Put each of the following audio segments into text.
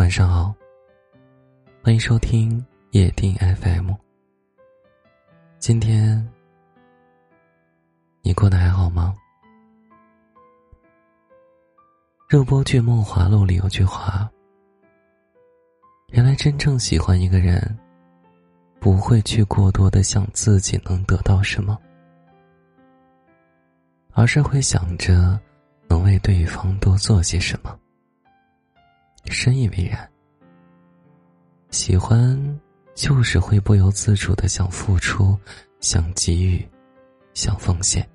晚上好，欢迎收听夜听 FM。今天你过得还好吗？热播剧《梦华录》里有句话：“原来真正喜欢一个人，不会去过多的想自己能得到什么，而是会想着能为对方多做些什么。”深以为然。喜欢就是会不由自主的想付出，想给予，想奉献，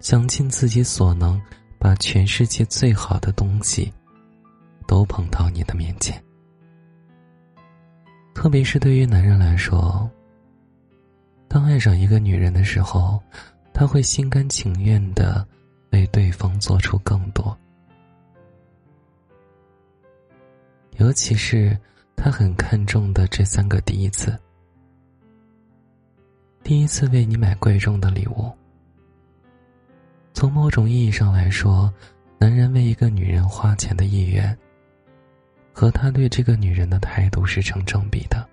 想尽自己所能，把全世界最好的东西都捧到你的面前。特别是对于男人来说，当爱上一个女人的时候，他会心甘情愿的为对方做出更多。尤其是他很看重的这三个第一次：第一次为你买贵重的礼物。从某种意义上来说，男人为一个女人花钱的意愿，和他对这个女人的态度是成正比的。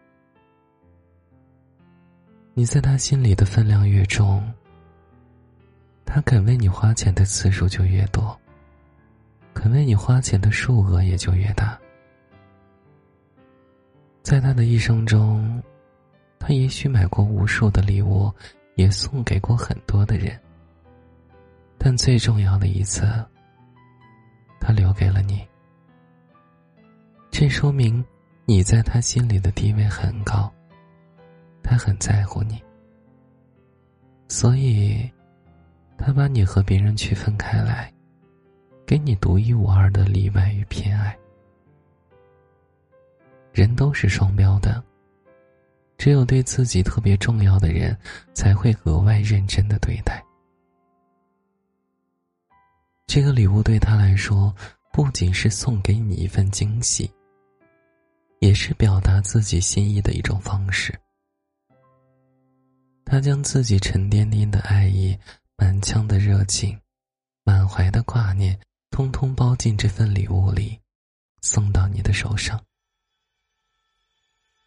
你在他心里的分量越重，他肯为你花钱的次数就越多，肯为你花钱的数额也就越大。他的一生中，他也许买过无数的礼物，也送给过很多的人。但最重要的一次，他留给了你。这说明你在他心里的地位很高，他很在乎你，所以，他把你和别人区分开来，给你独一无二的例外与偏爱。人都是双标的，只有对自己特别重要的人，才会格外认真的对待。这个礼物对他来说，不仅是送给你一份惊喜，也是表达自己心意的一种方式。他将自己沉甸甸的爱意、满腔的热情、满怀的挂念，通通包进这份礼物里，送到你的手上。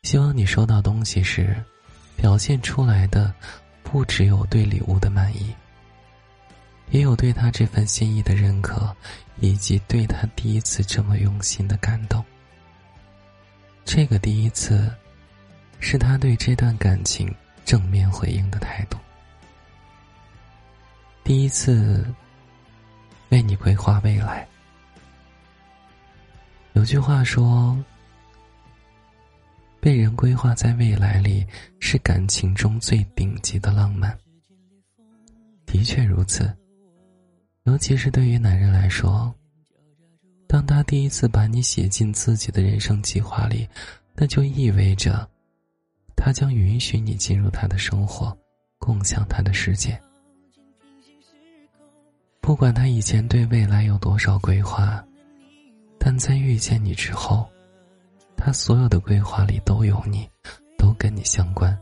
希望你收到东西时，表现出来的不只有对礼物的满意，也有对他这份心意的认可，以及对他第一次这么用心的感动。这个第一次，是他对这段感情正面回应的态度。第一次，为你规划未来。有句话说。被人规划在未来里，是感情中最顶级的浪漫。的确如此，尤其是对于男人来说，当他第一次把你写进自己的人生计划里，那就意味着，他将允许你进入他的生活，共享他的世界。不管他以前对未来有多少规划，但在遇见你之后。他所有的规划里都有你，都跟你相关，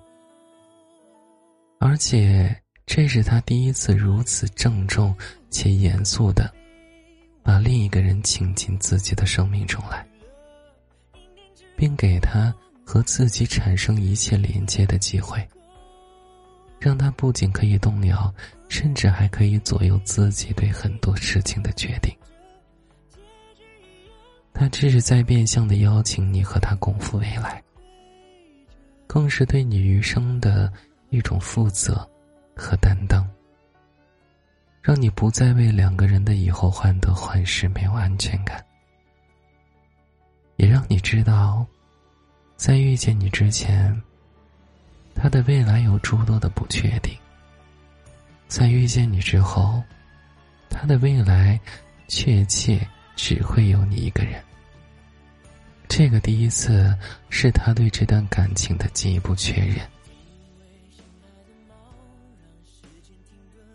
而且这是他第一次如此郑重且严肃的，把另一个人请进自己的生命中来，并给他和自己产生一切连接的机会，让他不仅可以动摇，甚至还可以左右自己对很多事情的决定。他只是在变相的邀请你和他共赴未来，更是对你余生的一种负责和担当，让你不再为两个人的以后患得患失没有安全感，也让你知道，在遇见你之前，他的未来有诸多的不确定；在遇见你之后，他的未来确切。只会有你一个人。这个第一次是他对这段感情的进一步确认。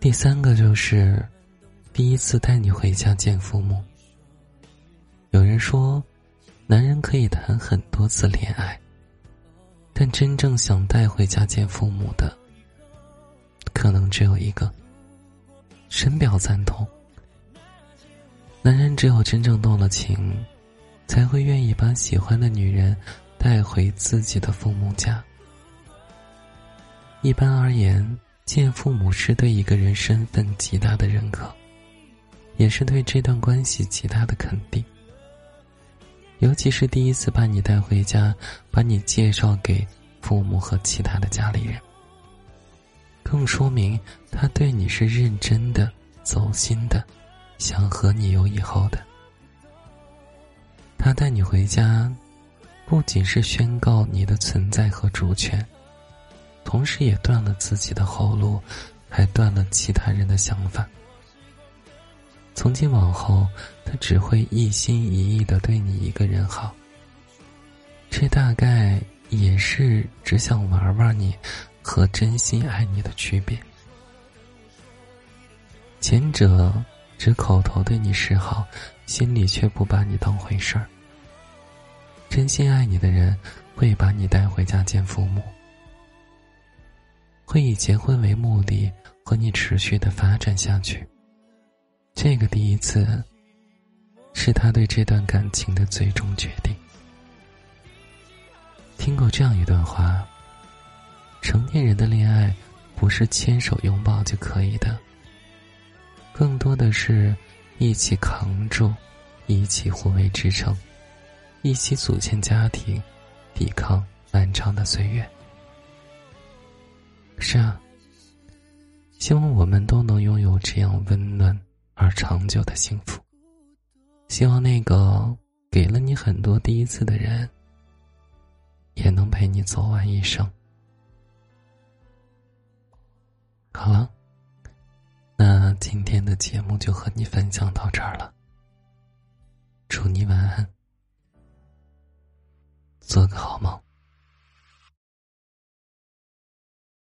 第三个就是第一次带你回家见父母。有人说，男人可以谈很多次恋爱，但真正想带回家见父母的，可能只有一个。深表赞同。男人只有真正动了情，才会愿意把喜欢的女人带回自己的父母家。一般而言，见父母是对一个人身份极大的认可，也是对这段关系极大的肯定。尤其是第一次把你带回家，把你介绍给父母和其他的家里人，更说明他对你是认真的、走心的，想和你有以后的。他带你回家，不仅是宣告你的存在和主权，同时也断了自己的后路，还断了其他人的想法。从今往后，他只会一心一意的对你一个人好。这大概也是只想玩玩你，和真心爱你的区别。前者只口头对你示好，心里却不把你当回事儿。真心爱你的人，会把你带回家见父母，会以结婚为目的和你持续的发展下去。这个第一次，是他对这段感情的最终决定。听过这样一段话：成年人的恋爱，不是牵手拥抱就可以的，更多的是一起扛住，一起互为支撑，一起组建家庭，抵抗漫长的岁月。是啊，希望我们都能拥有这样温暖。而长久的幸福。希望那个给了你很多第一次的人，也能陪你走完一生。好了，今天的节目就和你分享到这儿了。祝你晚安，做个好梦。